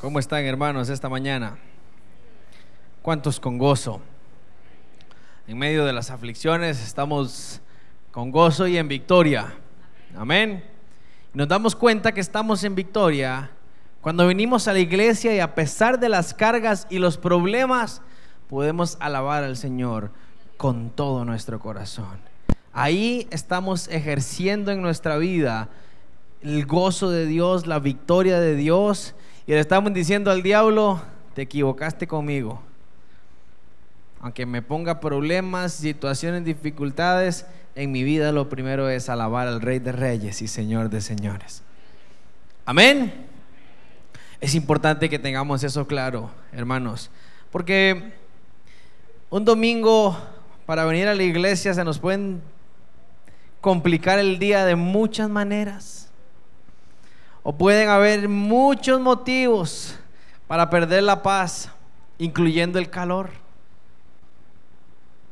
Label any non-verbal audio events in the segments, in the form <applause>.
¿Cómo están hermanos esta mañana? ¿Cuántos con gozo? En medio de las aflicciones estamos con gozo y en victoria. Amén. Nos damos cuenta que estamos en victoria cuando venimos a la iglesia y a pesar de las cargas y los problemas, podemos alabar al Señor con todo nuestro corazón. Ahí estamos ejerciendo en nuestra vida el gozo de Dios, la victoria de Dios. Y le estamos diciendo al diablo, te equivocaste conmigo. Aunque me ponga problemas, situaciones, dificultades, en mi vida lo primero es alabar al Rey de Reyes y Señor de Señores. Amén. Es importante que tengamos eso claro, hermanos. Porque un domingo para venir a la iglesia se nos pueden complicar el día de muchas maneras. O pueden haber muchos motivos para perder la paz, incluyendo el calor.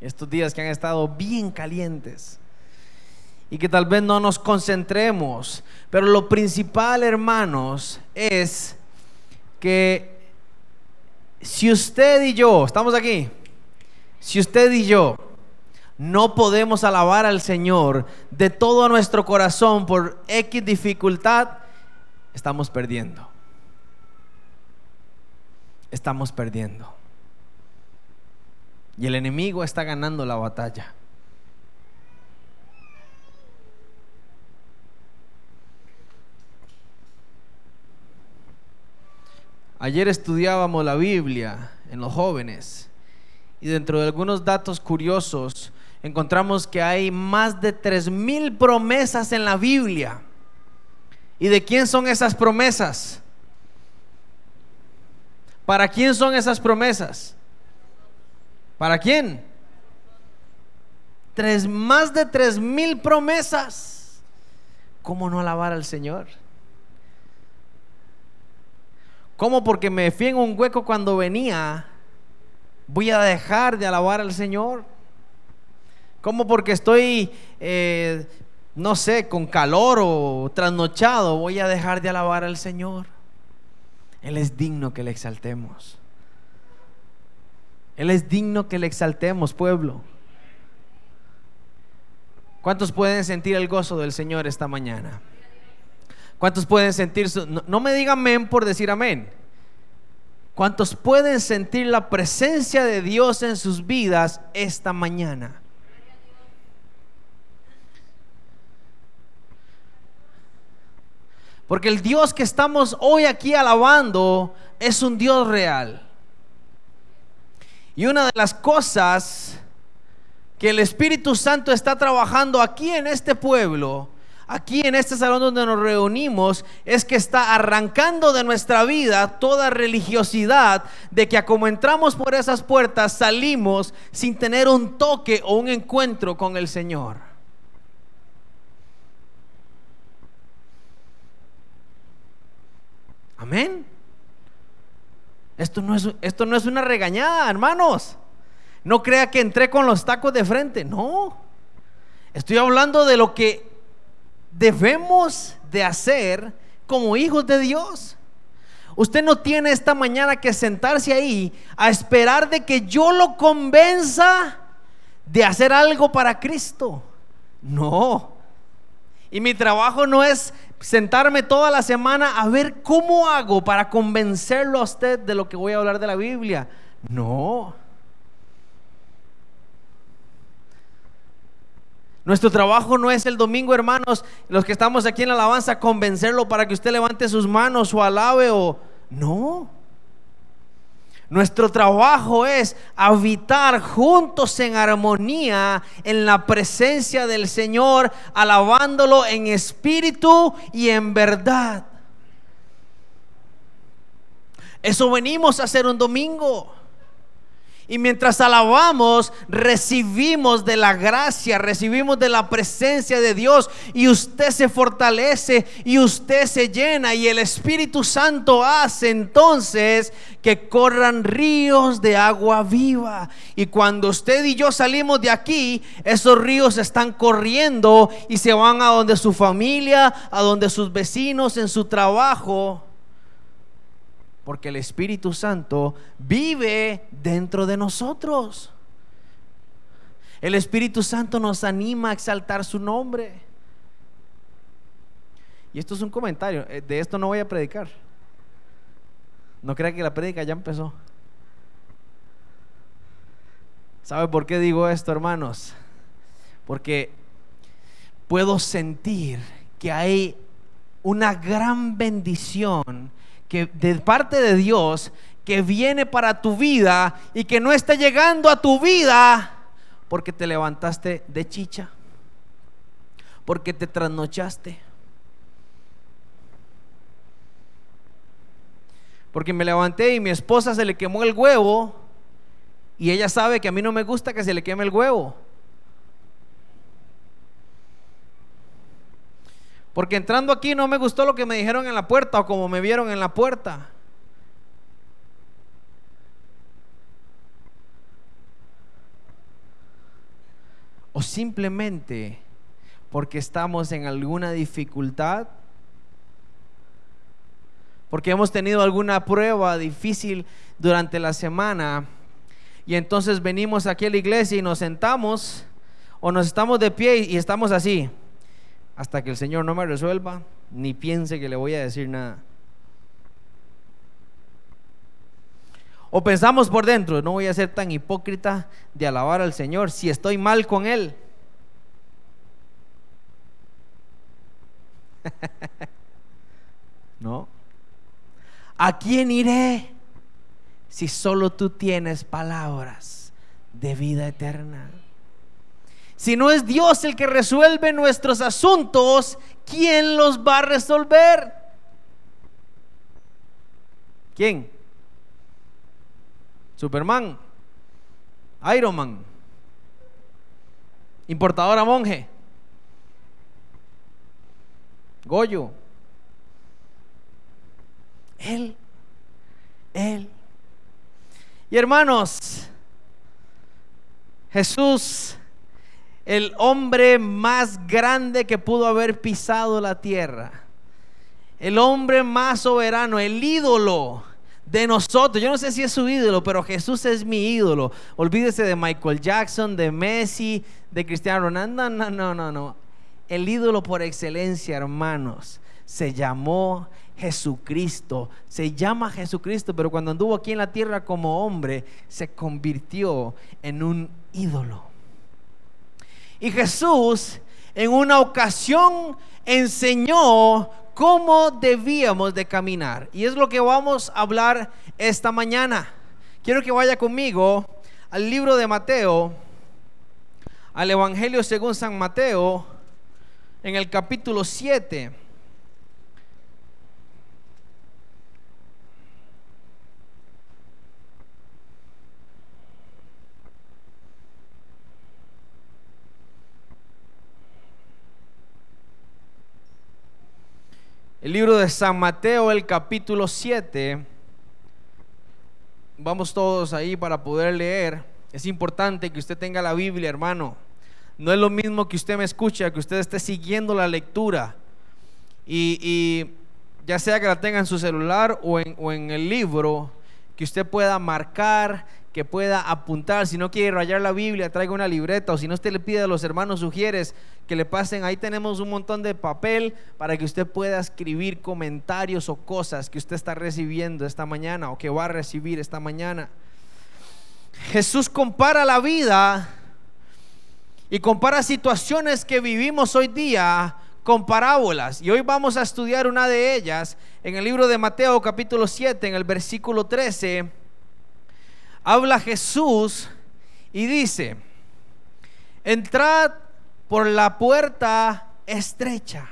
Estos días que han estado bien calientes. Y que tal vez no nos concentremos. Pero lo principal, hermanos, es que si usted y yo, estamos aquí, si usted y yo no podemos alabar al Señor de todo nuestro corazón por X dificultad, estamos perdiendo. Estamos perdiendo. Y el enemigo está ganando la batalla. Ayer estudiábamos la Biblia en los jóvenes y dentro de algunos datos curiosos encontramos que hay más de tres mil promesas en la Biblia. ¿Y de quién son esas promesas? ¿Para quién son esas promesas? ¿Para quién? Tres, más de tres mil promesas. ¿Cómo no alabar al Señor? ¿Cómo porque me fui en un hueco cuando venía voy a dejar de alabar al Señor? ¿Cómo porque estoy eh, no sé, con calor o trasnochado, voy a dejar de alabar al Señor. Él es digno que le exaltemos. Él es digno que le exaltemos, pueblo. ¿Cuántos pueden sentir el gozo del Señor esta mañana? ¿Cuántos pueden sentir su... No, me digan amén por decir amén. ¿Cuántos pueden sentir la presencia de Dios en sus vidas esta mañana? Porque el Dios que estamos hoy aquí alabando es un Dios real. Y una de las cosas que el Espíritu Santo está trabajando aquí en este pueblo, aquí en este salón donde nos reunimos, es que está arrancando de nuestra vida toda religiosidad de que como entramos por esas puertas salimos sin tener un toque o un encuentro con el Señor. Amén. Esto no, es, esto no es una regañada, hermanos. No crea que entré con los tacos de frente. No. Estoy hablando de lo que debemos de hacer como hijos de Dios. Usted no tiene esta mañana que sentarse ahí a esperar de que yo lo convenza de hacer algo para Cristo. No. Y mi trabajo no es sentarme toda la semana a ver cómo hago para convencerlo a usted de lo que voy a hablar de la Biblia. No. Nuestro trabajo no es el domingo, hermanos, los que estamos aquí en la alabanza, convencerlo para que usted levante sus manos o alabe o... No. Nuestro trabajo es habitar juntos en armonía en la presencia del Señor, alabándolo en espíritu y en verdad. Eso venimos a hacer un domingo. Y mientras alabamos, recibimos de la gracia, recibimos de la presencia de Dios. Y usted se fortalece y usted se llena. Y el Espíritu Santo hace entonces que corran ríos de agua viva. Y cuando usted y yo salimos de aquí, esos ríos están corriendo y se van a donde su familia, a donde sus vecinos, en su trabajo Porque el Espíritu Santo vive dentro de nosotros. El Espíritu Santo nos anima a exaltar su nombre. Y esto es un comentario, eh, de esto no voy a predicar. No crea que la prédica ya empezó. ¿Sabe por qué digo esto, hermanos? Porque puedo sentir que hay una gran bendición que de parte de Dios que viene para tu vida y que no está llegando a tu vida porque te levantaste de chicha, porque te trasnochaste, porque me levanté y mi esposa se le quemó el huevo y ella sabe que a mí no me gusta que se le queme el huevo. Porque entrando aquí no me gustó lo que me dijeron en la puerta o como me vieron en la puerta. O simplemente porque estamos en alguna dificultad, porque hemos tenido alguna prueba difícil durante la semana. Y entonces venimos aquí a la iglesia y nos sentamos o nos estamos de pie y estamos así hasta que el Señor no me resuelva, ni piense que le voy a decir nada. O pensamos por dentro, no voy a ser tan hipócrita de alabar al Señor si estoy mal con Él. <laughs> ¿No? ¿A quién iré si solo tú tienes palabras de vida eterna? Si no es Dios el que resuelve nuestros asuntos, ¿quién los va a resolver? ¿Quién? Superman, Iron Man, importadora monje, Goyo. Él, Él. Y hermanos, Jesús el hombre más grande que pudo haber pisado la tierra, el hombre más soberano, el ídolo de nosotros. Yo no sé si es su ídolo, pero Jesús es mi ídolo. Olvídese de Michael Jackson, de Messi, de Cristiano Ronaldo. No, no, no, no. El ídolo por excelencia, hermanos, se llamó Jesucristo. Se llama Jesucristo, pero cuando anduvo aquí en la tierra como hombre, se convirtió en un ídolo. Y Jesús en una ocasión enseñó cómo debíamos de caminar. Y es lo que vamos a hablar esta mañana. Quiero que vaya conmigo al libro de Mateo, al Evangelio según San Mateo, en el capítulo 7. El libro de San Mateo, el capítulo 7. Vamos todos ahí para poder leer. Es importante que usted tenga la Biblia, hermano. No es lo mismo que usted me escuche, que usted esté siguiendo la lectura. Y, ya sea que la tenga en su celular o en, o en el libro, que usted pueda marcar, que pueda apuntar. Si no quiere rayar la Biblia, traiga una libreta. O si no, usted le pide a los hermanos sugieres que le pasen. Ahí tenemos un montón de papel para que usted pueda escribir comentarios o cosas que usted está recibiendo esta mañana o que va a recibir esta mañana. Jesús compara la vida y compara situaciones que vivimos hoy día con parábolas. Y hoy vamos a estudiar una de ellas en el libro de Mateo capítulo 7, en el versículo 13 habla Jesús y dice, entrad por la puerta estrecha,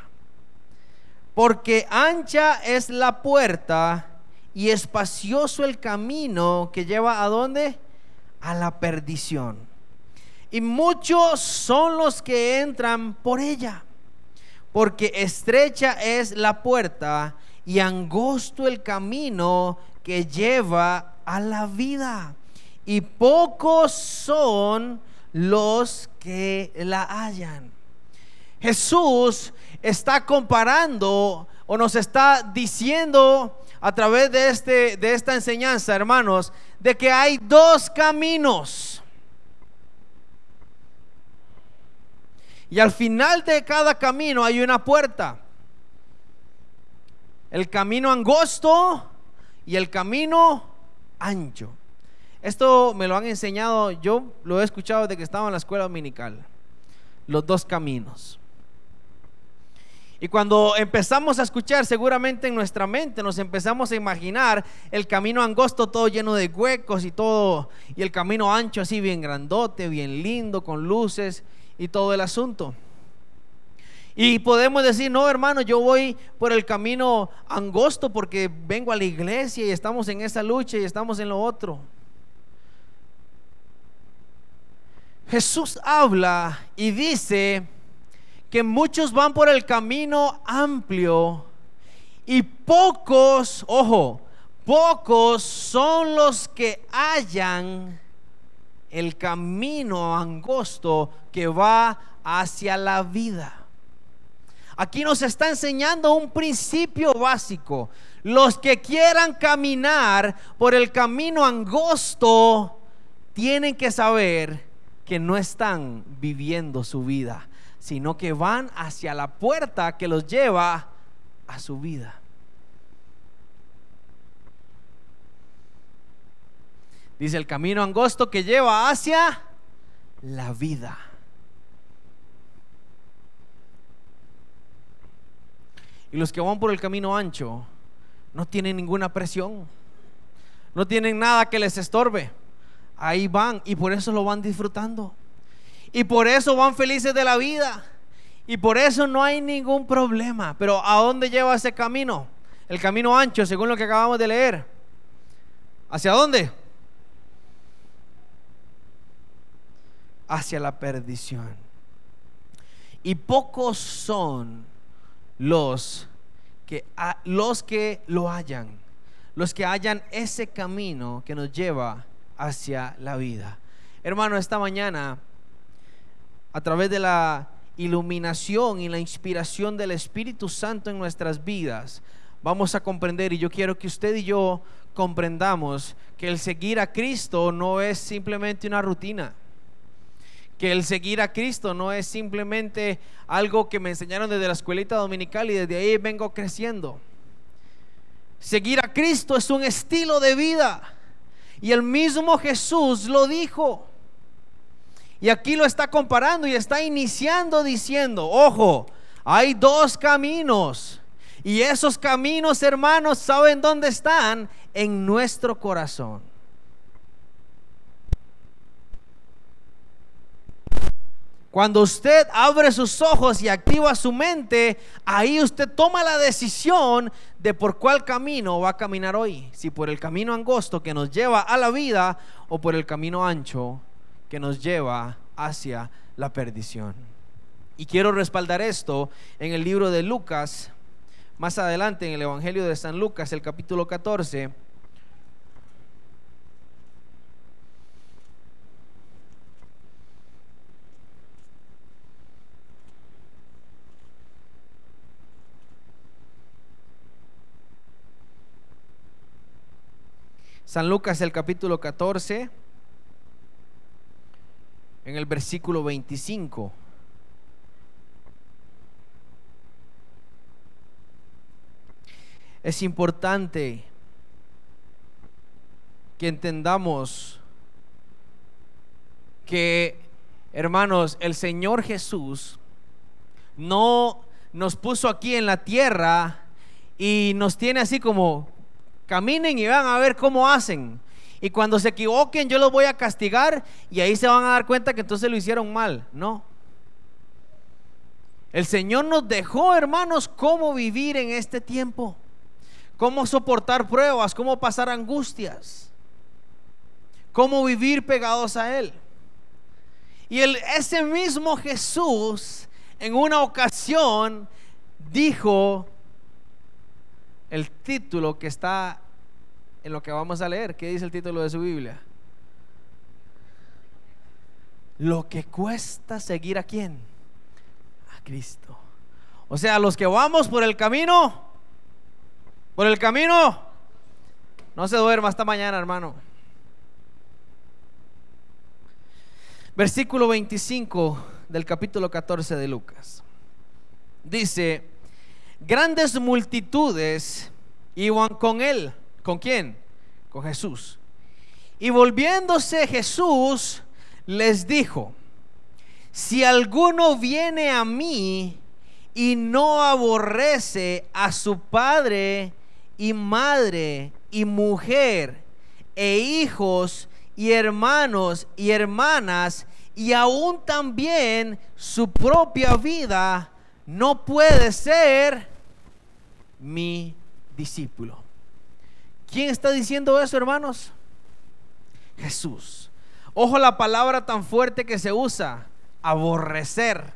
porque ancha es la puerta y espacioso el camino que lleva a dónde? A la perdición. Y muchos son los que entran por ella, porque estrecha es la puerta y angosto el camino que lleva a la vida y pocos son los que la hallan. Jesús está comparando o nos está diciendo a través de, este, de esta enseñanza, hermanos, de que hay dos caminos. Y al final de cada camino hay una puerta. El camino angosto y el camino ancho. Esto me lo han enseñado, yo lo he escuchado desde que estaba en la escuela dominical. Los dos caminos. Y cuando empezamos a escuchar, seguramente en nuestra mente nos empezamos a imaginar el camino angosto todo lleno de huecos y todo, y el camino ancho así bien grandote, bien lindo, con luces y todo el asunto. Y podemos decir, no hermano, yo voy por el camino angosto porque vengo a la iglesia y estamos en esa lucha y estamos en lo otro. Jesús habla y dice que muchos van por el camino amplio y pocos, ojo, pocos son los que hallan el camino angosto que va hacia la vida. Aquí nos está enseñando un principio básico. Los que quieran caminar por el camino angosto tienen que saber que no están viviendo su vida, sino que van hacia la puerta que los lleva a su vida. Dice el camino angosto que lleva hacia la vida. Y los que van por el camino ancho no tienen ninguna presión. No tienen nada que les estorbe. Ahí van y por eso lo van disfrutando. Y por eso van felices de la vida. Y por eso no hay ningún problema. Pero ¿a dónde lleva ese camino? El camino ancho, según lo que acabamos de leer. ¿Hacia dónde? hacia la perdición. Y pocos son los que, los que lo hallan, los que hallan ese camino que nos lleva hacia la vida. Hermano, esta mañana, a través de la iluminación y la inspiración del Espíritu Santo en nuestras vidas, vamos a comprender, y yo quiero que usted y yo comprendamos que el seguir a Cristo no es simplemente una rutina que el seguir a Cristo no es simplemente algo que me enseñaron desde la escuelita dominical y desde ahí vengo creciendo. Seguir a Cristo es un estilo de vida. Y el mismo Jesús lo dijo. Y aquí lo está comparando y está iniciando diciendo, ojo, hay dos caminos. Y esos caminos, hermanos, ¿saben dónde están? En nuestro corazón. Cuando usted abre sus ojos y activa su mente, ahí usted toma la decisión de por cuál camino va a caminar hoy. Si por el camino angosto que nos lleva a la vida o por el camino ancho que nos lleva hacia la perdición. Y quiero respaldar esto en el libro de Lucas, más adelante en el Evangelio de San Lucas, el capítulo 14 San Lucas el capítulo 14, en el versículo 25. Es importante que entendamos que, hermanos, el Señor Jesús no nos puso aquí en la tierra y nos tiene así como Caminen y van a ver cómo hacen. Y cuando se equivoquen, yo los voy a castigar y ahí se van a dar cuenta que entonces lo hicieron mal. No. El Señor nos dejó, hermanos, cómo vivir en este tiempo. Cómo soportar pruebas, cómo pasar angustias. Cómo vivir pegados a Él. Y el, ese mismo Jesús en una ocasión dijo el título que está en lo que vamos a leer. ¿Qué dice el título de su Biblia? Lo que cuesta seguir a quién? A Cristo. O sea, los que vamos por el camino, por el camino No se duerma hasta mañana, hermano. Versículo 25 del capítulo 14 de Lucas. Dice, grandes multitudes iban con él. ¿Con quién? Con Jesús. Y volviéndose Jesús les dijo, si alguno viene a mí y no aborrece a su padre y madre y mujer e hijos y hermanos y hermanas y aún también su propia vida, no puede ser mi discípulo. ¿Quién está diciendo eso, hermanos? Jesús. Ojo la palabra tan fuerte que se usa, aborrecer.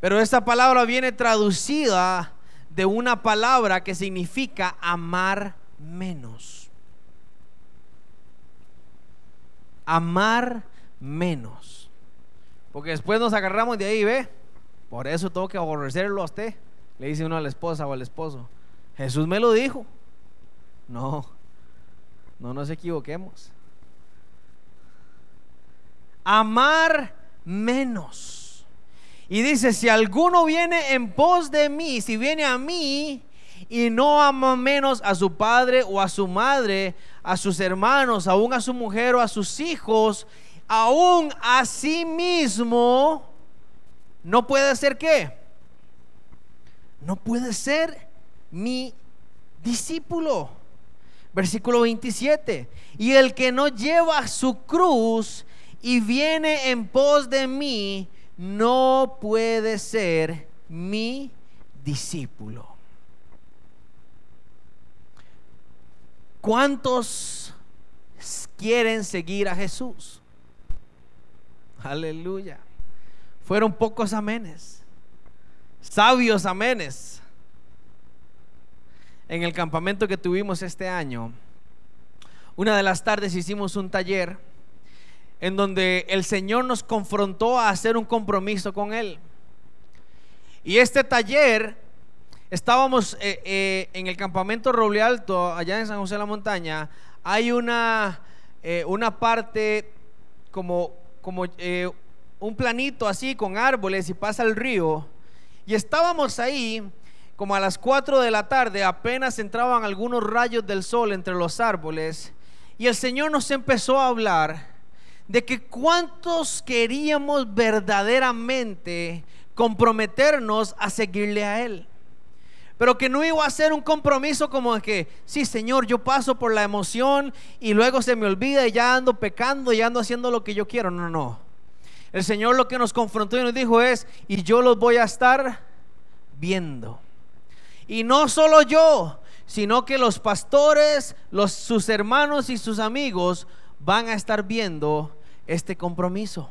Pero esta palabra viene traducida de una palabra que significa amar menos. Amar menos. Porque después nos agarramos de ahí, ¿ve? Por eso tengo que aborrecerlo a usted. Le dice uno a la esposa o al esposo. Jesús me lo dijo. No, no nos equivoquemos. Amar menos. Y dice, si alguno viene en pos de mí, si viene a mí y no ama menos a su padre o a su madre, a sus hermanos, aún a su mujer o a sus hijos, aún a sí mismo, no puede ser qué? No puede ser mi discípulo. Versículo 27. Y el que no lleva su cruz y viene en pos de mí, no puede ser mi discípulo. ¿Cuántos quieren seguir a Jesús? Aleluya. Fueron pocos amenes. Sabios amenes. En el campamento que tuvimos este año, una de las tardes hicimos un taller en donde el Señor nos confrontó a hacer un compromiso con Él. Y este taller, estábamos eh, eh, en el campamento Roble Alto, allá en San José de la Montaña, hay una, eh, una parte como, como un planito así con árboles y pasa el río. Y estábamos ahí como a las 4 de la tarde, apenas entraban algunos rayos del sol entre los árboles. Y el Señor nos empezó a hablar de que cuántos queríamos verdaderamente comprometernos a seguirle a Él. Pero que no iba a ser un compromiso como que, sí, Señor, yo paso por la emoción y luego se me olvida y ya ando pecando y ando haciendo lo que yo quiero. No, no. El Señor lo que nos confrontó y nos dijo es, y yo los voy a estar viendo. Y no solo yo, sino que los pastores, los, sus hermanos y sus amigos van a estar viendo este compromiso.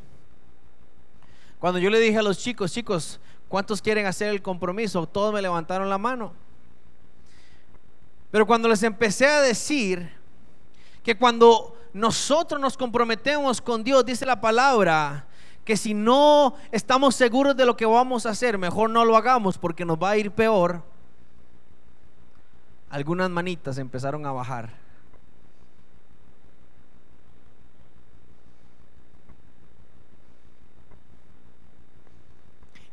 Cuando yo le dije a los chicos, chicos, ¿cuántos quieren hacer el compromiso? Todos me levantaron la mano. Pero cuando les empecé a decir que cuando nosotros nos comprometemos con Dios, dice la palabra, que si no estamos seguros de lo que vamos a hacer, mejor no lo hagamos porque nos va a ir peor. Algunas manitas empezaron a bajar.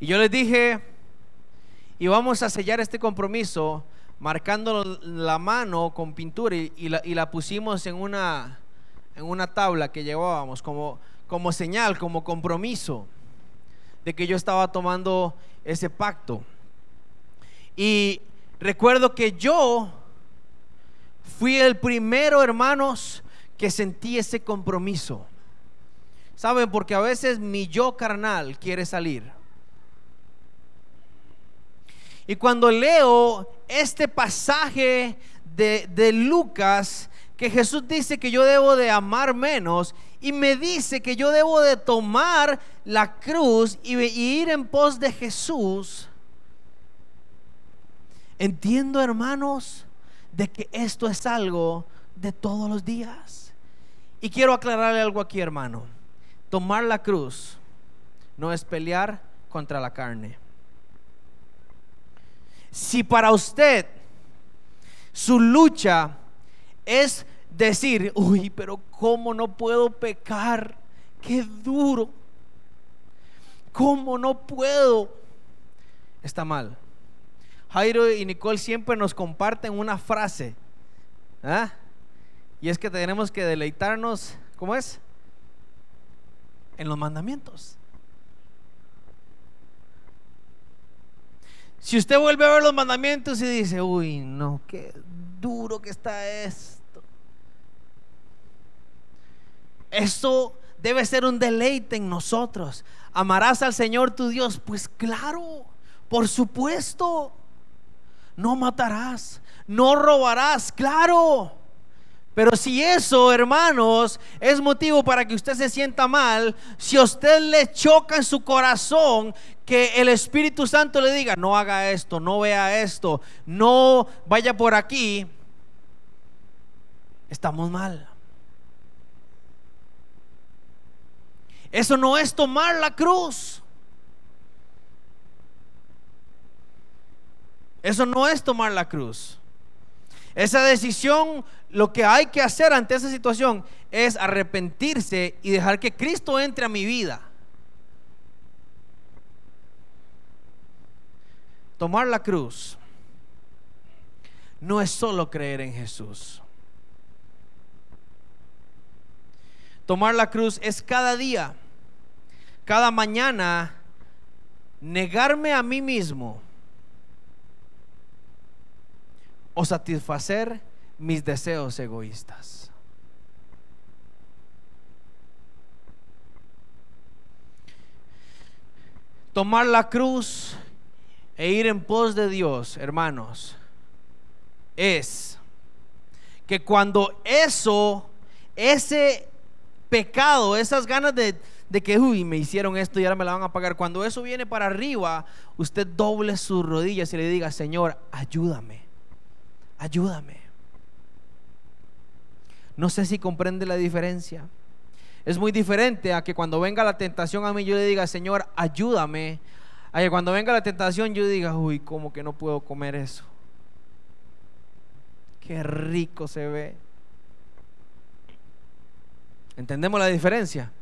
Y yo les dije, y vamos a sellar este compromiso marcando la mano con pintura y, la, pusimos en una, en una tabla que llevábamos como, como señal, como compromiso de que yo estaba tomando ese pacto. Y recuerdo que yo fui el primero, hermanos, que sentí ese compromiso. ¿Saben? Porque a veces mi yo carnal quiere salir. Y cuando leo este pasaje de, Lucas, que Jesús dice que yo debo de amar menos y me dice que yo debo de tomar la cruz y, y ir en pos de Jesús, entiendo hermanos de que esto es algo de todos los días. Y quiero aclararle algo aquí hermano, tomar la cruz no es pelear contra la carne. Si para usted Su lucha es decir, uy, pero ¿cómo no puedo pecar? Qué duro. ¿Cómo no puedo? Está mal. Jairo y Nicole siempre nos comparten una frase. ¿ah? Y es que tenemos que deleitarnos, ¿cómo es? En los mandamientos. Si usted vuelve a ver los mandamientos y dice, uy, no, qué duro que está esto. Esto debe ser un deleite en nosotros. ¿Amarás al Señor tu Dios? Pues claro, por supuesto. No matarás, no robarás, claro. Pero si eso, hermanos, es motivo para que usted se sienta mal, si a usted le choca en su corazón que el Espíritu Santo le diga, no haga esto, no vea esto, no vaya por aquí, estamos mal. Eso no es tomar la cruz. Eso no es tomar la cruz. Esa decisión, lo que hay que hacer ante esa situación es arrepentirse y dejar que Cristo entre a mi vida. Tomar la cruz no es solo creer en Jesús. Tomar la cruz es cada día, cada mañana, negarme a mí mismo o satisfacer mis deseos egoístas. Tomar la cruz e ir en pos de Dios, hermanos, es que cuando eso, ese pecado, esas ganas de, de que, uy, me hicieron esto y ahora me la van a pagar, cuando eso viene para arriba, usted doble sus rodillas y le diga, Señor, ayúdame ayúdame. No sé si comprende la diferencia. Es muy diferente a que cuando venga la tentación a mí yo le diga, Señor, ayúdame. A que cuando venga la tentación yo diga, uy, ¿cómo que no puedo comer eso? Qué rico se ve. ¿Entendemos la diferencia?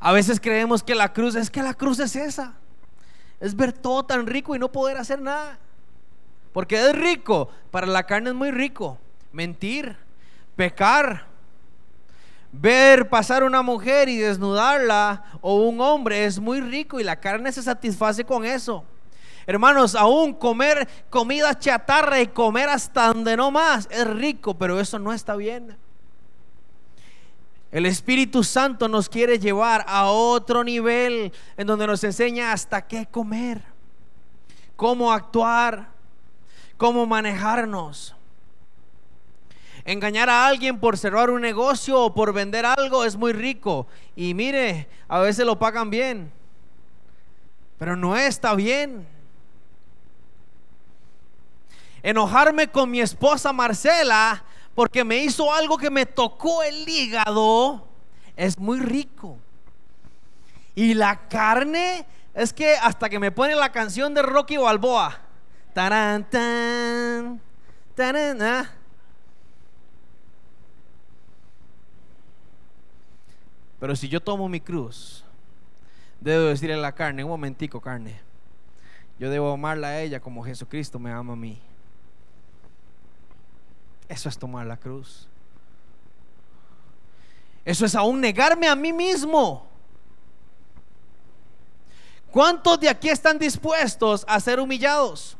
A veces creemos que la cruz es que la cruz es esa es ver todo tan rico y no poder hacer nada. Porque es rico, para la carne es muy rico. Mentir, pecar, ver pasar una mujer y desnudarla o un hombre es muy rico y la carne se satisface con eso. Hermanos, aún comer comida chatarra y comer hasta donde no más es rico, pero eso no está bien. El Espíritu Santo nos quiere llevar a otro nivel en donde nos enseña hasta qué comer, cómo actuar, cómo manejarnos. Engañar a alguien por cerrar un negocio o por vender algo es muy rico. Y mire, a veces lo pagan bien. Pero no está bien. Enojarme con mi esposa Marcela porque me hizo algo que me tocó el hígado, es muy rico. Y la carne es que hasta que me pone la canción de Rocky Balboa. Tarán, tan, ¿ah? Pero si yo tomo mi cruz, debo decirle a la carne, un momentico carne, yo debo amarla a ella como Jesucristo me ama a mí. Eso es tomar la cruz. Eso es aún negarme a mí mismo. ¿Cuántos de aquí están dispuestos a ser humillados?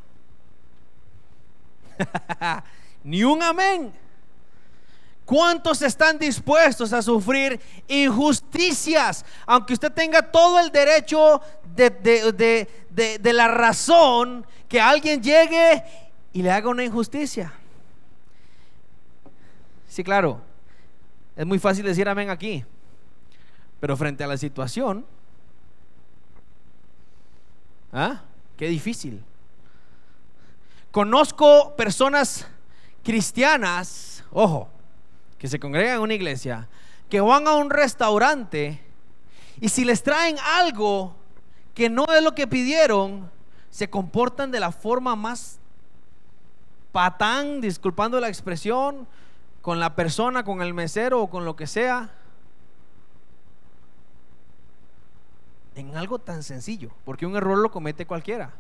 <laughs> Ni un amén. ¿Cuántos están dispuestos a sufrir injusticias? Aunque usted tenga todo el derecho de, de, la razón que alguien llegue y le haga una injusticia. Sí, claro. Es muy fácil decir amén aquí. Pero frente a la situación, ¿ah? Qué difícil. Conozco personas cristianas, ojo, que se congregan en una iglesia, que van a un restaurante y si les traen algo que no es lo que pidieron, se comportan de la forma más patán, disculpando la expresión, con la persona, con el mesero o con lo que sea. En algo tan sencillo, porque un error lo comete cualquiera.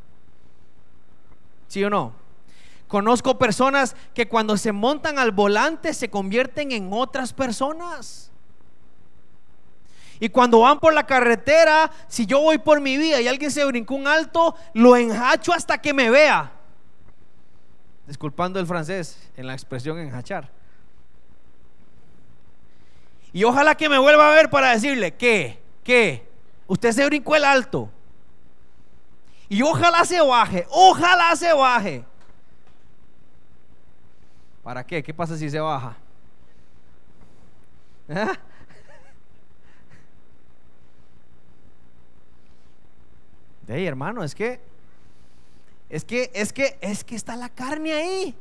¿Sí o no? Conozco personas que cuando se montan al volante se convierten en otras personas. Y cuando van por la carretera, si yo voy por mi vía y alguien se brincó un alto, lo enhacho hasta que me vea. Disculpando el francés en la expresión enhachar. Y ojalá que me vuelva a ver para decirle que, que, usted se brincó el alto. Y ojalá se baje, ojalá se baje. ¿Para qué? ¿Qué pasa si se baja? ¿Eh? Hey, hermano, es que es que es que es que está la carne ahí.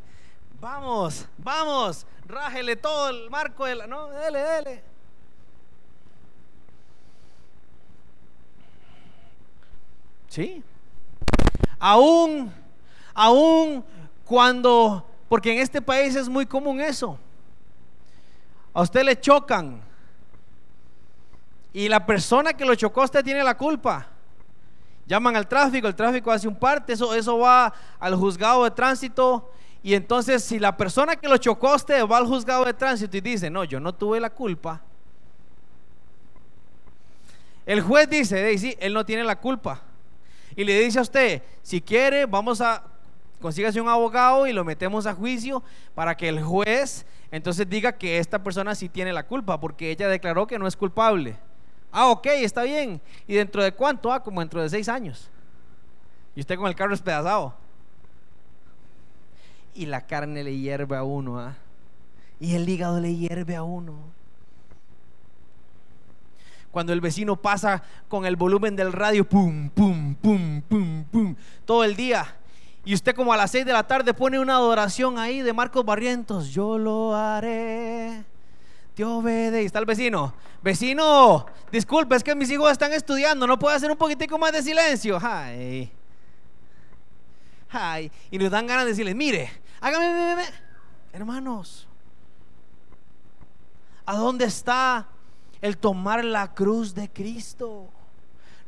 Vamos, vamos, rájele todo el marco de la no, dele, dele. Sí. Aún aún cuando porque en este país es muy común eso. A usted le chocan y la persona que lo chocó usted tiene la culpa. Llaman al tráfico, el tráfico hace un parte, eso, eso va al juzgado de tránsito. Y entonces si la persona que lo chocó usted va al juzgado de tránsito y dice, no, yo no tuve la culpa. El juez dice, sí, él no tiene la culpa. Y le dice a usted, si quiere, vamos a, consígase un abogado y lo metemos a juicio para que el juez entonces diga que esta persona sí tiene la culpa, porque ella declaró que no es culpable. Ah, ok, está bien. ¿Y dentro de cuánto? Ah, como dentro de seis años. Y usted con el carro despedazado. Y la carne le hierve a uno, ¿ah? Y el hígado le hierve a uno. Cuando el vecino pasa con el volumen del radio, pum, pum, pum, pum, pum, todo el día. Y usted como a las seis de la tarde pone una adoración ahí de Marcos Barrientos. Yo lo haré te obede. Y está el vecino. Vecino, disculpe, es que mis hijos están estudiando. ¿No puede hacer un poquitico más de silencio? Ay. Ay. Y nos dan ganas de decirles, mire, hágame, hermanos. ¿A dónde está el tomar la cruz de Cristo?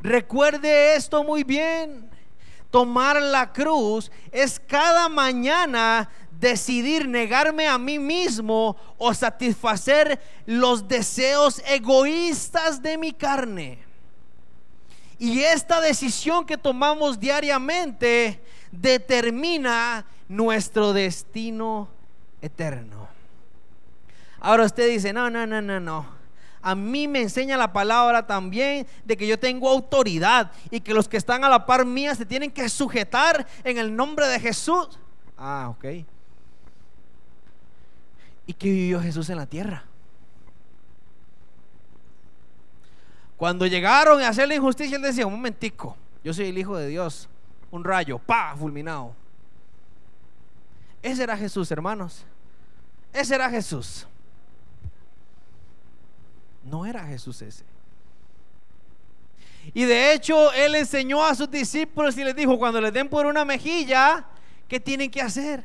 Recuerde esto muy bien. Tomar la cruz es cada mañana decidir negarme a mí mismo o satisfacer los deseos egoístas de mi carne. Y esta decisión que tomamos diariamente determina nuestro destino eterno. Ahora usted dice, no, no, no, no, no. A mí me enseña la palabra también de que yo tengo autoridad y que los que están a la par mía se tienen que sujetar en el nombre de Jesús. Ah, ok. ¿Y qué vivió Jesús en la tierra? Cuando llegaron a hacer la injusticia, él decía, un momentico, yo soy el Hijo de Dios. Un rayo, pa, fulminado. Ese era Jesús, hermanos. Ese era Jesús. No era Jesús ese. Y de hecho, él enseñó a sus discípulos y les dijo, cuando les den por una mejilla, ¿qué tienen que hacer?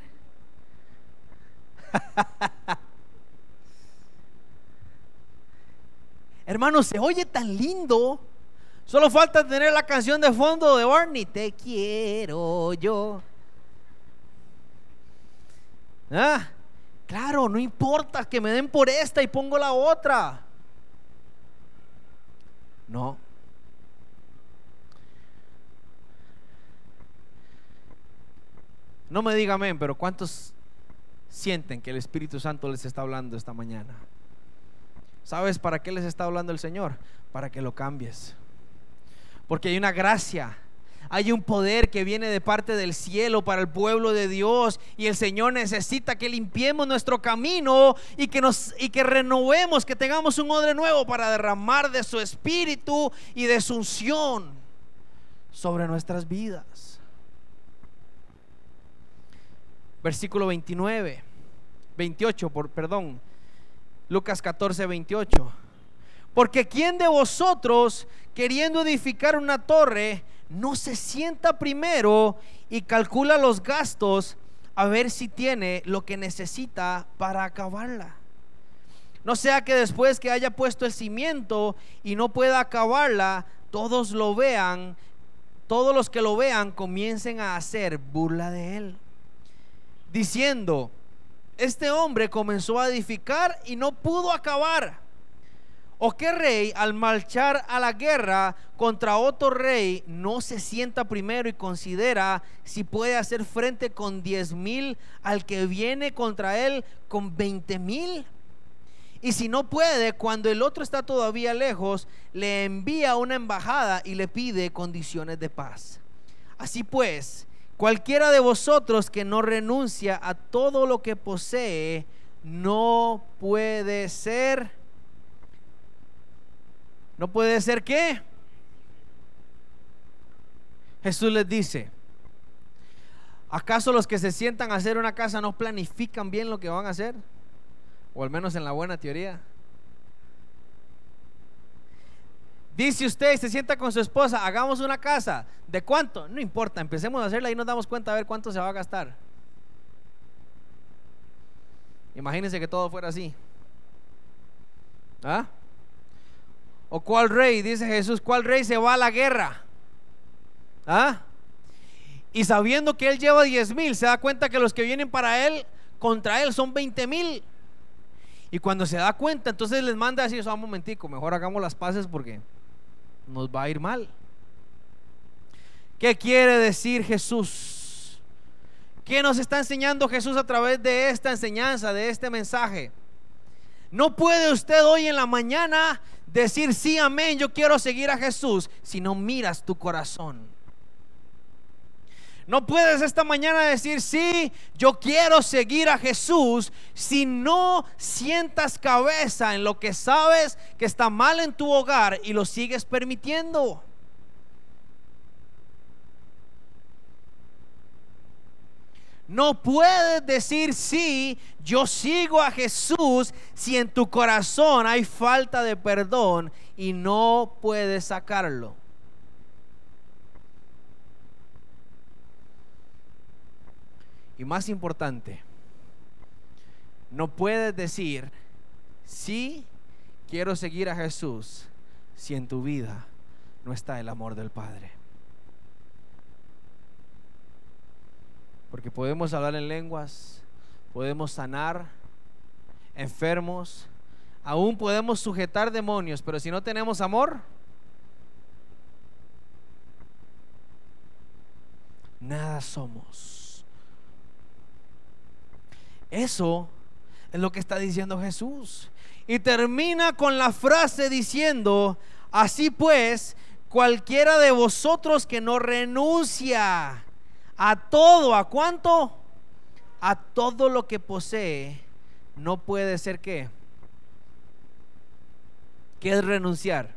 <laughs> Hermano, se oye tan lindo. Solo falta tener la canción de fondo de Barney. Te quiero yo. Ah, claro, no importa que me den por esta y pongo la otra. No. No me diga amén, pero ¿cuántos sienten que el Espíritu Santo les está hablando esta mañana. ¿Sabes para qué les está hablando el Señor? Para que lo cambies. Porque hay una gracia, hay un poder que viene de parte del cielo para el pueblo de Dios y el Señor necesita que limpiemos nuestro camino y que nos y que renovemos, que tengamos un odre nuevo para derramar de su espíritu y de su unción sobre nuestras vidas. versículo 29, 28, por, perdón, Lucas 14, 28. Porque ¿quién de vosotros, queriendo edificar una torre, no se sienta primero y calcula los gastos a ver si tiene lo que necesita para acabarla. No sea que después que haya puesto el cimiento y no pueda acabarla, todos lo vean, todos los que lo vean comiencen a hacer burla de él, diciendo, este hombre comenzó a edificar y no pudo acabar. ¿O qué rey al marchar a la guerra contra otro rey no se sienta primero y considera si puede hacer frente con diez mil al que viene contra él con veinte mil? Y si no puede, cuando el otro está todavía lejos, le envía una embajada y le pide condiciones de paz. Así pues, cualquiera de vosotros que no renuncia a todo lo que posee, no puede ser ¿No puede ser qué? Jesús les dice, ¿acaso los que se sientan a hacer una casa no planifican bien lo que van a hacer? O al menos en la buena teoría. Dice usted, se sienta con su esposa, hagamos una casa. ¿De cuánto? No importa, empecemos a hacerla y nos damos cuenta a ver cuánto se va a gastar. Imagínense que todo fuera así. ¿Ah? ¿O cuál rey? Dice Jesús, ¿cuál rey se va a la guerra? ¿Ah? Y sabiendo que él lleva 10 mil, se da cuenta que los que vienen para él, contra él, son 20 mil. Y cuando se da cuenta, entonces les manda así, eso un momentico, mejor hagamos las paces porque nos va a ir mal. ¿Qué quiere decir Jesús? ¿Qué nos está enseñando Jesús a través de esta enseñanza, de este mensaje? No puede usted hoy en la mañana decir sí, amén, yo quiero seguir a Jesús, si no miras tu corazón. No puedes esta mañana decir, sí, yo quiero seguir a Jesús si no sientas cabeza en lo que sabes que está mal en tu hogar y lo sigues permitiendo. No puedes decir sí, yo sigo a Jesús si en tu corazón hay falta de perdón y no puedes sacarlo. Y más importante, no puedes decir sí, quiero seguir a Jesús si en tu vida no está el amor del Padre. Porque podemos hablar en lenguas, podemos sanar enfermos, aún podemos sujetar demonios, pero si no tenemos amor, nada somos. Eso es lo que está diciendo Jesús. Y termina con la frase diciendo, así pues, cualquiera de vosotros que no renuncia a todo, ¿a cuánto? A todo lo que posee, no puede ser que. ¿Qué es renunciar?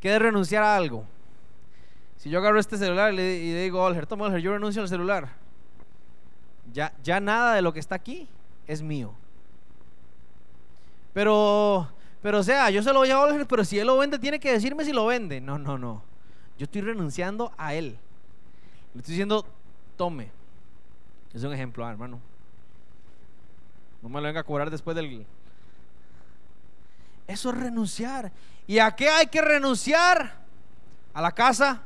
¿Qué es renunciar a algo? Si yo agarro este celular y le, digo, Olger, toma Olger, yo renuncio al celular. Ya, ya nada de lo que está aquí es mío. Pero, pero o sea, yo se lo voy a Olger, pero si él lo vende, tiene que decirme si lo vende. No, no, no. Yo estoy renunciando a Él. Le estoy diciendo, tome. Es un ejemplo, ah, hermano. No me lo venga a cobrar después del... Eso es renunciar. ¿Y a qué hay que renunciar? A la casa,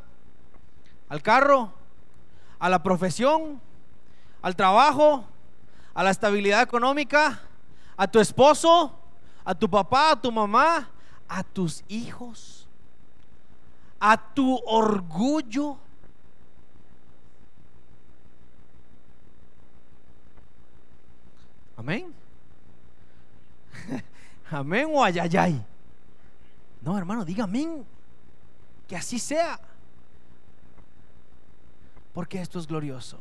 al carro, a la profesión, al trabajo, a la estabilidad económica, a tu esposo, a tu papá, a tu mamá, a tus hijos a tu orgullo. Amén. <laughs> Amén o ayayay. No, hermano, diga amén. Que así sea. Porque esto es glorioso.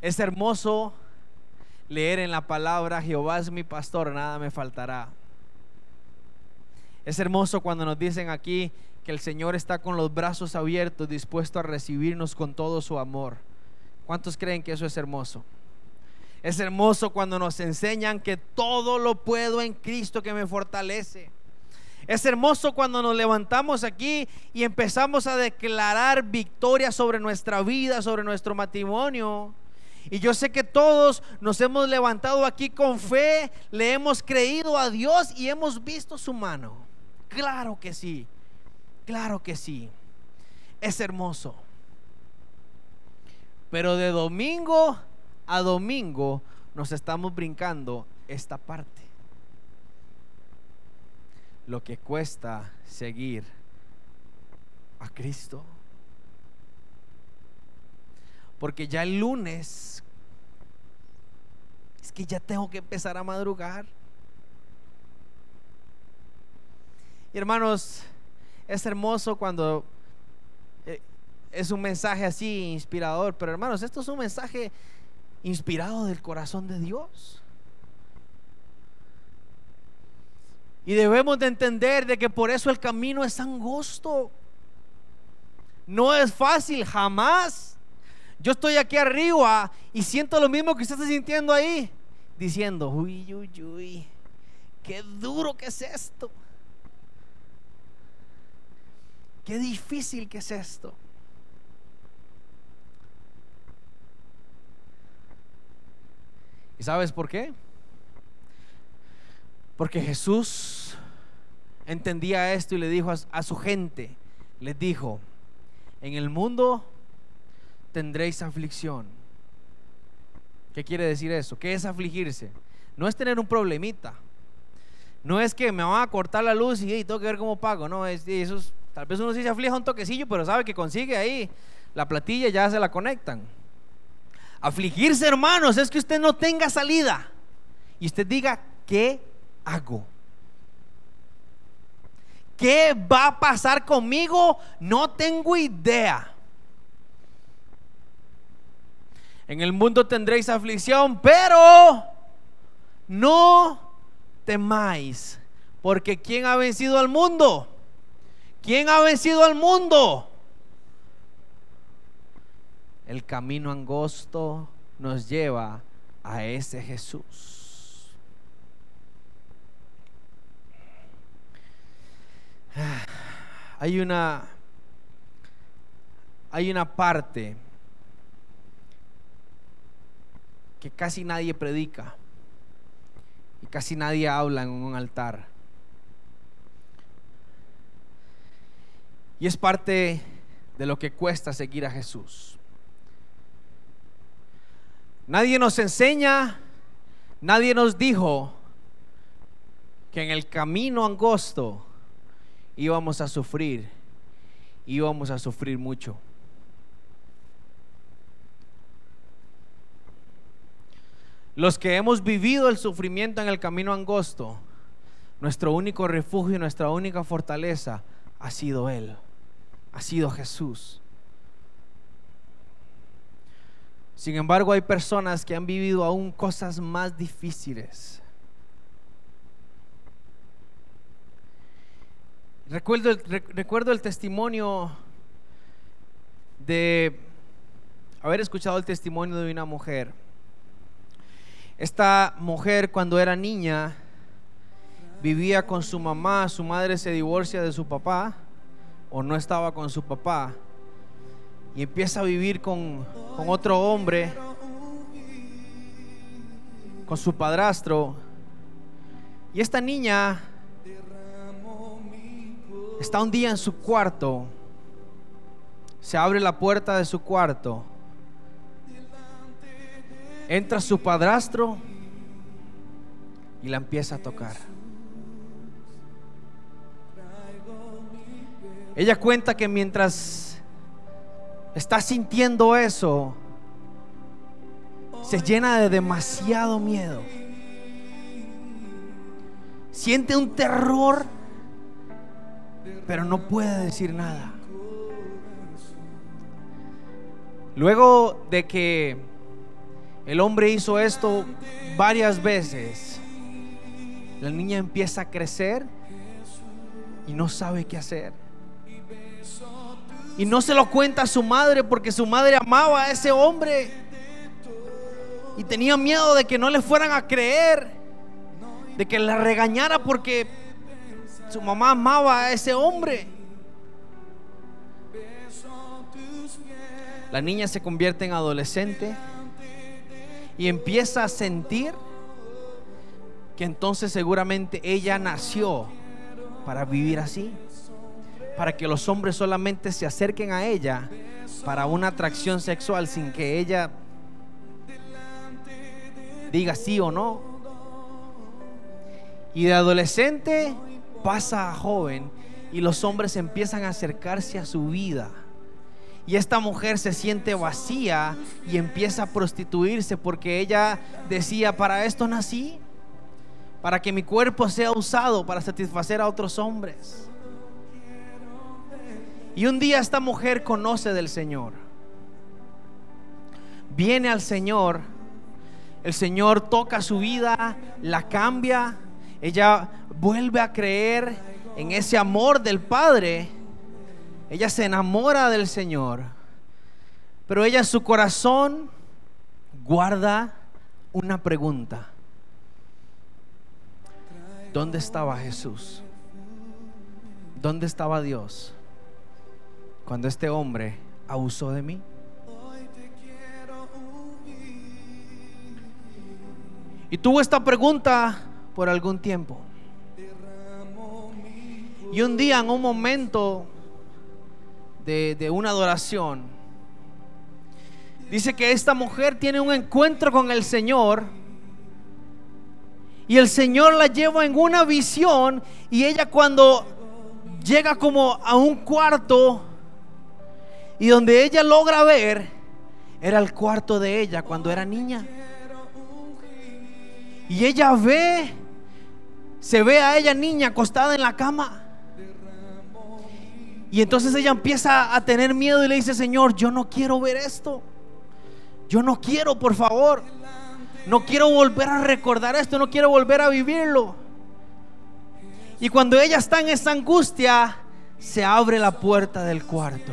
Es hermoso leer en la palabra, Jehová es mi pastor, nada me faltará. Es hermoso cuando nos dicen aquí que el Señor está con los brazos abiertos, dispuesto a recibirnos con todo su amor. ¿Cuántos creen que eso es hermoso? Es hermoso cuando nos enseñan que todo lo puedo en Cristo que me fortalece. Es hermoso cuando nos levantamos aquí y empezamos a declarar victoria sobre nuestra vida, sobre nuestro matrimonio. Y yo sé que todos nos hemos levantado aquí con fe, le hemos creído a Dios y hemos visto su mano. Claro que sí, claro que sí. Es hermoso. Pero de domingo a domingo nos estamos brincando esta parte. Lo que cuesta seguir a Cristo. Porque ya el lunes es que ya tengo que empezar a madrugar. Hermanos, es hermoso cuando eh, es un mensaje así inspirador, pero hermanos, esto es un mensaje inspirado del corazón de Dios. Y debemos de entender de que por eso el camino es angosto. No es fácil, jamás. Yo estoy aquí arriba y siento lo mismo que usted está sintiendo ahí, diciendo, uy, uy, uy, qué duro que es esto. Qué difícil que es esto. ¿Y sabes por qué? Porque Jesús entendía esto y le dijo a, su gente, les dijo, en el mundo tendréis aflicción. ¿Qué quiere decir eso? ¿Qué es afligirse? No es tener un problemita. No es que me van a cortar la luz y tengo que ver cómo pago. No, es, eso tal vez uno sí se aflige un toquecillo, pero sabe que consigue ahí la platilla, ya se la conectan. Afligirse, hermanos, es que usted no tenga salida y usted diga, ¿qué hago? ¿Qué va a pasar conmigo? No tengo idea. En el mundo tendréis aflicción, pero no temáis, porque ¿quién ha vencido al mundo? ¿Quién ha vencido al mundo? El camino angosto nos lleva a ese Jesús. <sighs> Hay una hay una parte que casi nadie predica casi nadie habla en un altar. Y es parte de lo que cuesta seguir a Jesús. Nadie nos enseña, nadie nos dijo que en el camino angosto íbamos a sufrir, íbamos a sufrir mucho. Los que hemos vivido el sufrimiento en el camino angosto, nuestro único refugio, nuestra única fortaleza ha sido Él, ha sido Jesús. Sin embargo, hay personas que han vivido aún cosas más difíciles. Recuerdo el, recuerdo el testimonio de haber escuchado el testimonio de una mujer esta mujer cuando era niña vivía con su mamá, su madre se divorcia de su papá o no estaba con su papá y empieza a vivir con, con otro hombre, con su padrastro. Y esta niña está un día en su cuarto, se abre la puerta de su cuarto entra su padrastro y la empieza a tocar. Ella cuenta que mientras está sintiendo eso, se llena de demasiado miedo. Siente un terror, pero no puede decir nada. Luego de que el hombre hizo esto varias veces. La niña empieza a crecer y no sabe qué hacer. Y no se lo cuenta a su madre porque su madre amaba a ese hombre. Y tenía miedo de que no le fueran a creer. De que la regañara porque Su mamá amaba a ese hombre. La niña se convierte en adolescente y empieza a sentir que entonces seguramente ella nació para vivir así, para que los hombres solamente se acerquen a ella para una atracción sexual sin que ella diga sí o no. Y de adolescente pasa a joven y los hombres empiezan a acercarse a su vida. Y esta mujer se siente vacía y empieza a prostituirse porque ella decía, para esto nací, para que mi cuerpo sea usado para satisfacer a otros hombres. Y un día esta mujer conoce del Señor. Viene al Señor. El Señor toca su vida, la cambia. Ella vuelve a creer en ese amor del Padre ella se enamora del Señor, pero ella en su corazón guarda una pregunta. ¿Dónde estaba Jesús? ¿Dónde estaba Dios cuando este hombre abusó de mí? Y tuvo esta pregunta por algún tiempo. Y un día, en un momento de, una adoración. Dice que esta mujer tiene un encuentro con el Señor. Y el Señor la lleva en una visión. Y ella cuando llega como a un cuarto. Y donde ella logra ver. Era el cuarto de ella cuando era niña. Y ella ve. Se ve a ella niña acostada en la cama. Y entonces ella empieza a tener miedo y le dice, Señor, yo no quiero ver esto. Yo no quiero, por favor. No quiero volver a recordar esto, no quiero volver a vivirlo. Y cuando ella está en esa angustia, se abre la puerta del cuarto.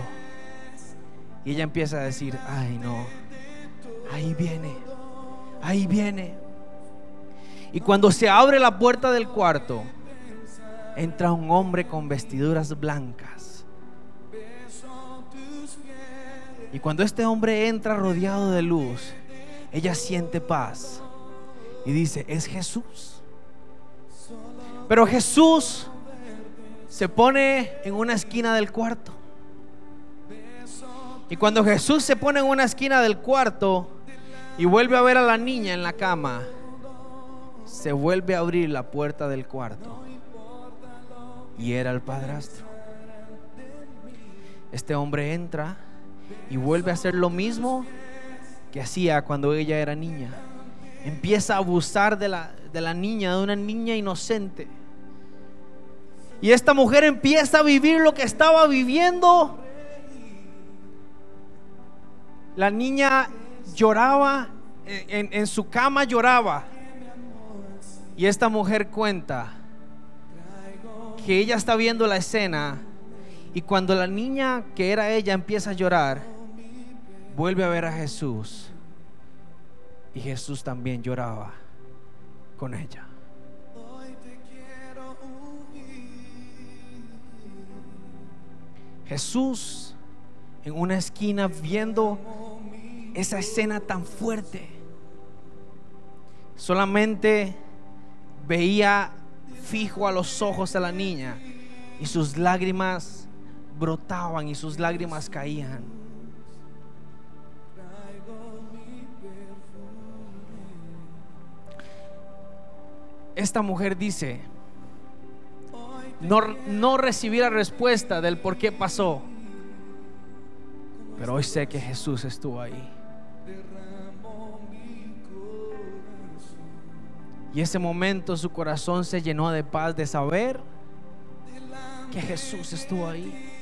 Y ella empieza a decir, ay no, ahí viene, ahí viene. Y cuando se abre la puerta del cuarto, entra un hombre con vestiduras blancas Y cuando este hombre entra rodeado de luz, ella siente paz y dice, es Jesús. Pero Jesús se pone en una esquina del cuarto. Y cuando Jesús se pone en una esquina del cuarto y vuelve a ver a la niña en la cama, se vuelve a abrir la puerta del cuarto. Y era el padrastro. Este hombre entra y vuelve a hacer lo mismo que hacía cuando ella era niña. Empieza a abusar de la, de la niña, de una niña inocente. Y esta mujer empieza a vivir lo que estaba viviendo. La niña lloraba, en, en su cama lloraba. Y esta mujer cuenta que ella está viendo la escena y cuando la niña que era ella empieza a llorar, vuelve a ver a Jesús. Y Jesús también lloraba con ella. Jesús en una esquina viendo esa escena tan fuerte. Solamente veía fijo a los ojos a la niña y sus lágrimas brotaban y sus lágrimas caían. Esta mujer dice, no, no recibí la respuesta del por qué pasó, pero hoy sé que Jesús estuvo ahí. Y ese momento su corazón se llenó de paz de saber que Jesús estuvo ahí.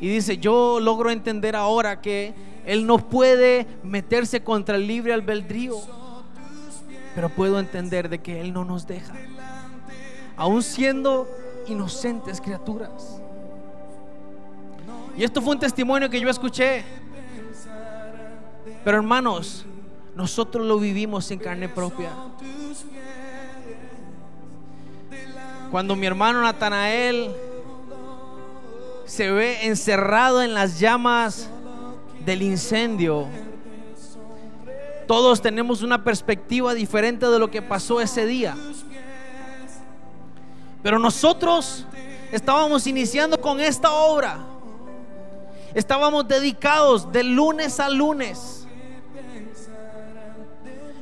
Y dice, yo logro entender ahora que Él no puede meterse contra el libre albedrío, pero puedo entender de que Él no nos deja, aún siendo inocentes criaturas. Y esto fue un testimonio que yo escuché. Pero hermanos, nosotros lo vivimos en carne propia. Cuando mi hermano Natanael se ve encerrado en las llamas del incendio, todos tenemos una perspectiva diferente de lo que pasó ese día. Pero nosotros estábamos iniciando con esta obra. Estábamos dedicados de lunes a lunes.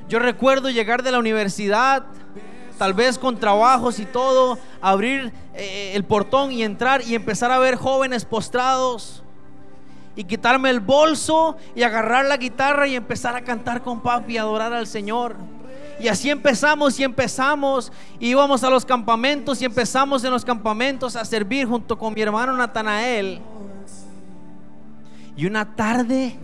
Yo recuerdo llegar de la universidad, tal vez con trabajos y todo, abrir eh, el portón y entrar y empezar a ver jóvenes postrados y quitarme el bolso y agarrar la guitarra y empezar a cantar con papi y adorar al Señor. Y así empezamos y empezamos. íbamos a los campamentos y empezamos en los campamentos a servir junto con mi hermano Natanael. Y una tarde,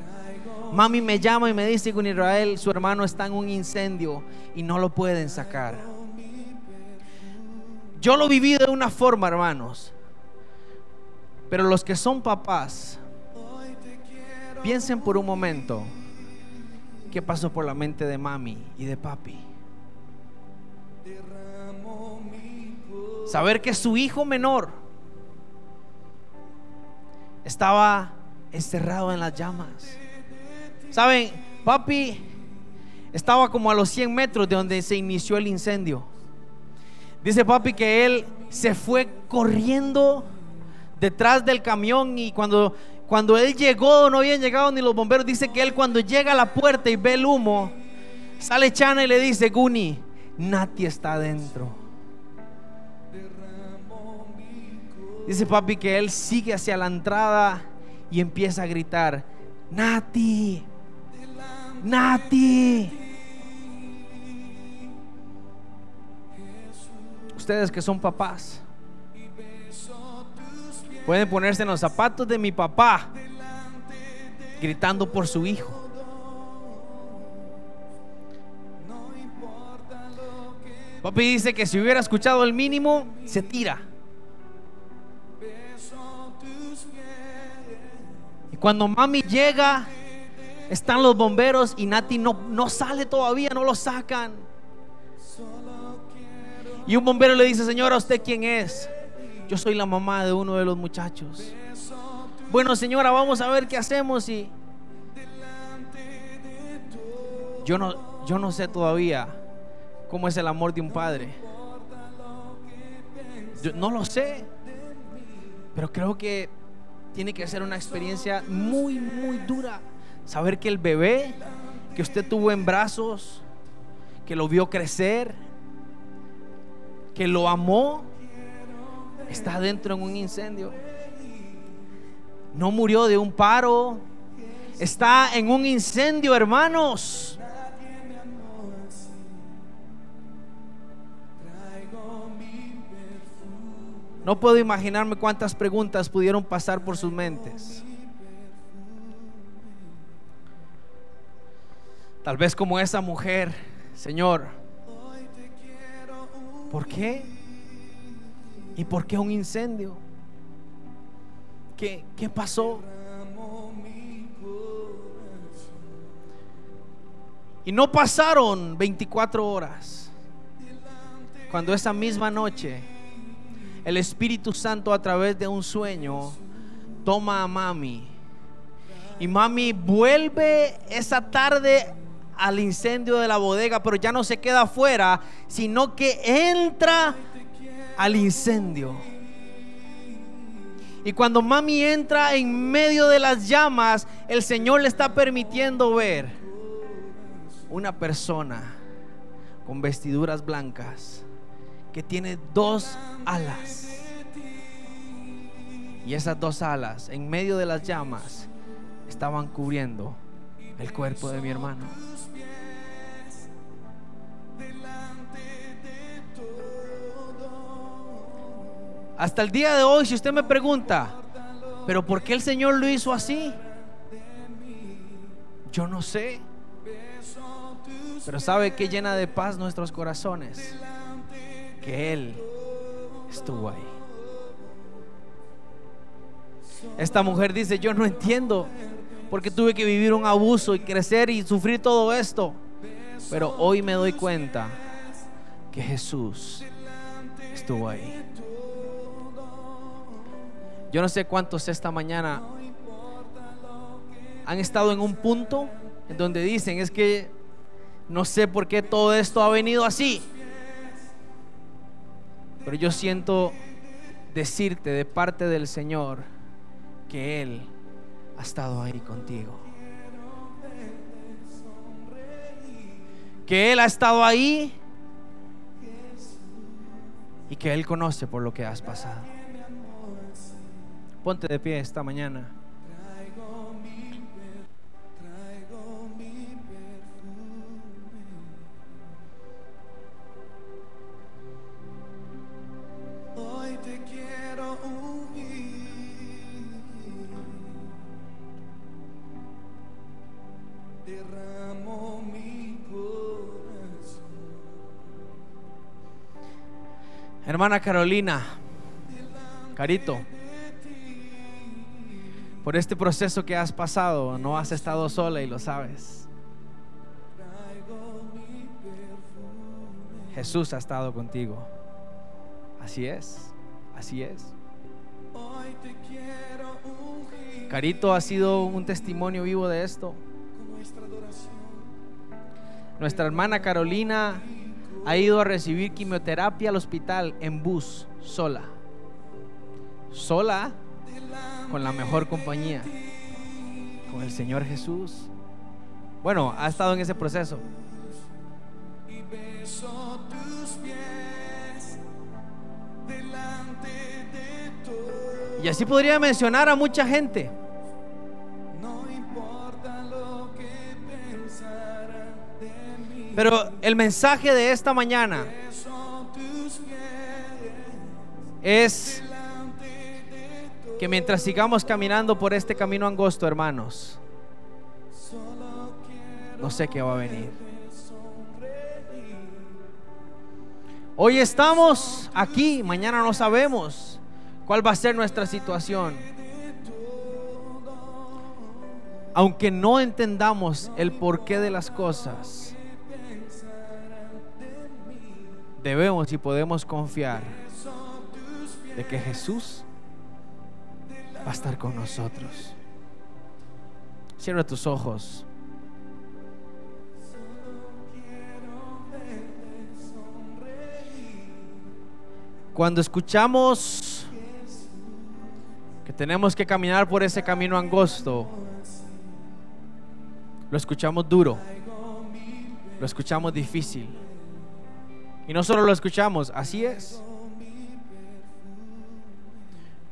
mami me llama y me dice con Israel, su hermano está en un incendio y no lo pueden sacar. Yo lo viví de una forma, hermanos. Pero los que son papás, piensen por un momento qué pasó por la mente de mami y de papi. Saber que su hijo menor estaba encerrado en las llamas. Saben, papi estaba como a los 100 metros de donde se inició el incendio. Dice papi que él se fue corriendo detrás del camión y cuando cuando él llegó, no habían llegado ni los bomberos. Dice que él cuando llega a la puerta y ve el humo, sale Chana y le dice, Guni, Nati está adentro. Dice papi que él sigue hacia la entrada y empieza a gritar, Nati, Nati. Ustedes que son papás Pueden ponerse en los zapatos de mi papá, gritando por su hijo. Papi dice que si hubiera escuchado el mínimo, se tira. Y cuando mami llega, están los bomberos y Nati no, no sale todavía, no lo sacan. Y un bombero le dice, señora, ¿usted quién es? Yo soy la mamá de uno de los muchachos. Bueno, señora, vamos a ver qué hacemos y yo no yo no sé todavía cómo es el amor de un padre. Yo no lo sé. Pero creo que tiene que ser una experiencia muy muy dura saber que el bebé que usted tuvo en brazos, que lo vio crecer, que lo amó, está dentro en un incendio. No murió de un paro. Está en un incendio, hermanos. No puedo imaginarme cuántas preguntas pudieron pasar por sus mentes. Tal vez como esa mujer, Señor, ¿por qué? ¿Y por qué un incendio? ¿Qué, qué pasó? Y no pasaron 24 horas. Cuando esa misma noche el Espíritu Santo a través de un sueño toma a mami. Y mami vuelve esa tarde al incendio de la bodega, pero ya no se queda afuera, sino que entra al incendio. Y cuando mami entra en medio de las llamas, el Señor le está permitiendo ver una persona con vestiduras blancas que tiene dos alas. Y esas dos alas en medio de las llamas estaban cubriendo el cuerpo de mi hermano. Hasta el día de hoy, si usted me pregunta, pero ¿por qué el Señor lo hizo así? Yo no sé. Pero sabe que llena de paz nuestros corazones. Que Él estuvo ahí. Esta mujer dice, yo no entiendo porque tuve que vivir un abuso y crecer y sufrir todo esto. Pero hoy me doy cuenta que Jesús estuvo ahí. Yo no sé cuántos esta mañana han estado en un punto en donde dicen, es que no sé por qué todo esto ha venido así. Pero yo siento decirte de parte del Señor que Él ha estado ahí contigo. Que Él ha estado ahí y que Él conoce por lo que has pasado. Ponte de pie esta mañana. Hoy te quiero unir. Derramo mi corazón. Hermana Carolina, Carito, por este proceso que has pasado, no has estado sola y lo sabes. Jesús ha estado contigo. Así es, así es. Carito ha sido un testimonio vivo de esto. Nuestra hermana Carolina ha ido a recibir quimioterapia al hospital en bus, sola. Sola, con la mejor compañía, con el Señor Jesús. Bueno, ha estado en ese proceso. y así podría mencionar a mucha gente. Pero el mensaje de esta mañana es. Que mientras sigamos caminando por este camino angosto, hermanos, no sé qué va a venir. Hoy estamos aquí, mañana no sabemos cuál va a ser nuestra situación. Aunque no entendamos el porqué de las cosas, debemos y podemos confiar de que Jesús va a estar con nosotros. Cierra tus ojos. Cuando escuchamos que tenemos que caminar por ese camino angosto, lo escuchamos duro, lo escuchamos difícil. Y no solo lo escuchamos, así es.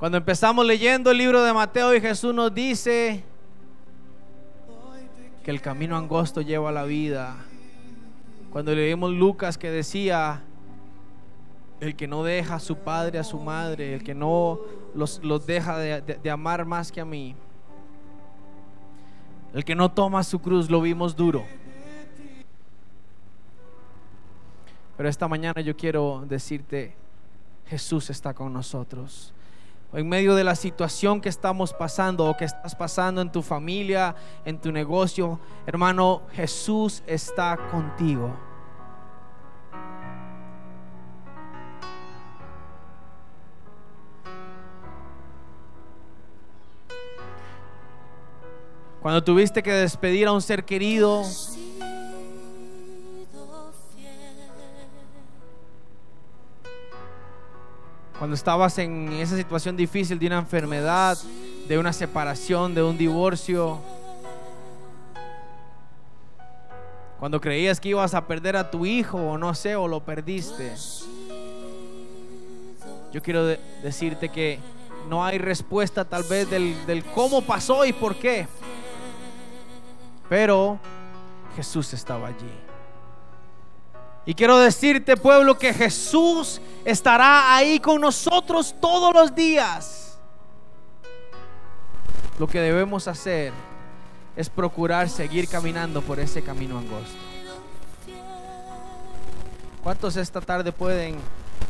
Cuando empezamos leyendo el libro de Mateo y Jesús nos dice que el camino angosto lleva a la vida. Cuando leímos Lucas que decía, el que no deja a su padre, a su madre, el que no los, los deja de, de- de amar más que a mí, el que no toma su cruz, lo vimos duro. Pero esta mañana yo quiero decirte, Jesús está con nosotros. En medio de la situación que estamos pasando o que estás pasando en tu familia, en tu negocio, hermano, Jesús está contigo. Cuando tuviste que despedir a un ser querido, cuando estabas en esa situación difícil de una enfermedad, de una separación, de un divorcio, cuando creías que ibas a perder a tu hijo o no sé, o lo perdiste, yo quiero de- decirte que no hay respuesta tal vez del cómo pasó y por qué, pero Jesús estaba allí. Y quiero decirte, pueblo, que Jesús estará ahí con nosotros todos los días. Lo que debemos hacer es procurar seguir caminando por ese camino angosto. ¿Cuántos esta tarde pueden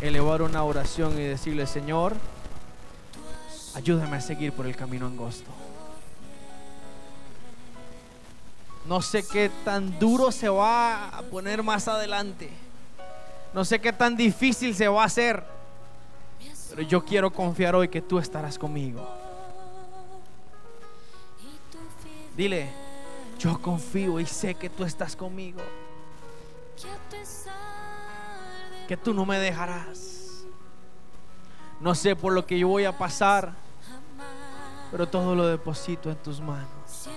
elevar una oración y decirle, Señor, ayúdame a seguir por el camino angosto? No sé qué tan duro se va a poner más adelante. No sé qué tan difícil se va a hacer. Pero yo quiero confiar hoy que tú estarás conmigo. Dile, yo confío y sé que tú estás conmigo. Que tú no me dejarás. No sé por lo que yo voy a pasar, pero todo lo deposito en tus manos.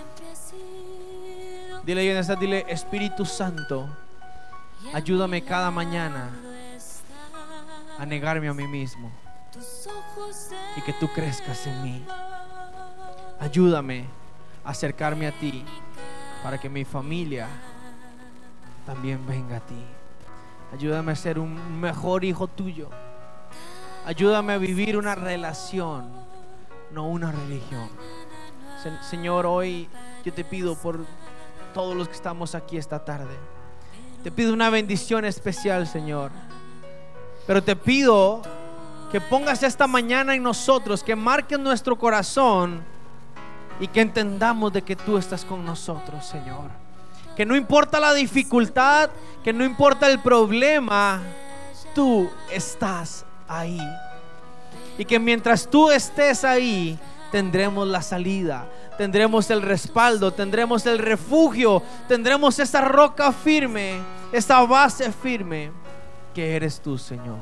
Dile donde estás, dile, Espíritu Santo, ayúdame cada mañana a negarme a mí mismo y que tú crezcas en mí. Ayúdame a acercarme a ti para que mi familia también venga a ti. Ayúdame a ser un mejor hijo tuyo. Ayúdame a vivir una relación, no una religión. Se- Señor, hoy yo te pido por todos los que estamos aquí esta tarde. Te pido una bendición especial, Señor. Pero te pido que pongas esta mañana en nosotros, que marques nuestro corazón y que entendamos de que tú estás con nosotros, Señor. Que no importa la dificultad, que no importa el problema, tú estás ahí. Y que mientras tú estés ahí, tendremos la salida, tendremos el respaldo, tendremos el refugio, tendremos esa roca firme, esa base firme que eres tú, Señor.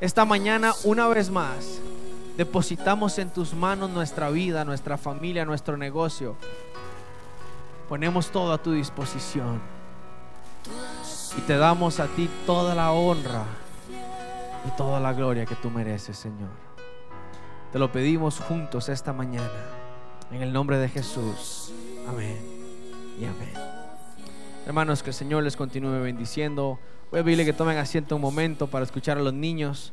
Esta mañana, una vez más, depositamos en tus manos nuestra vida, nuestra familia, nuestro negocio. Ponemos todo a tu disposición. Y te damos a ti toda la honra y toda la gloria que tú mereces, Señor. Te lo pedimos juntos esta mañana. En el nombre de Jesús. Amén. Y amén. Hermanos, que el Señor les continúe bendiciendo. Voy a pedirle que tomen asiento un momento para escuchar a los niños.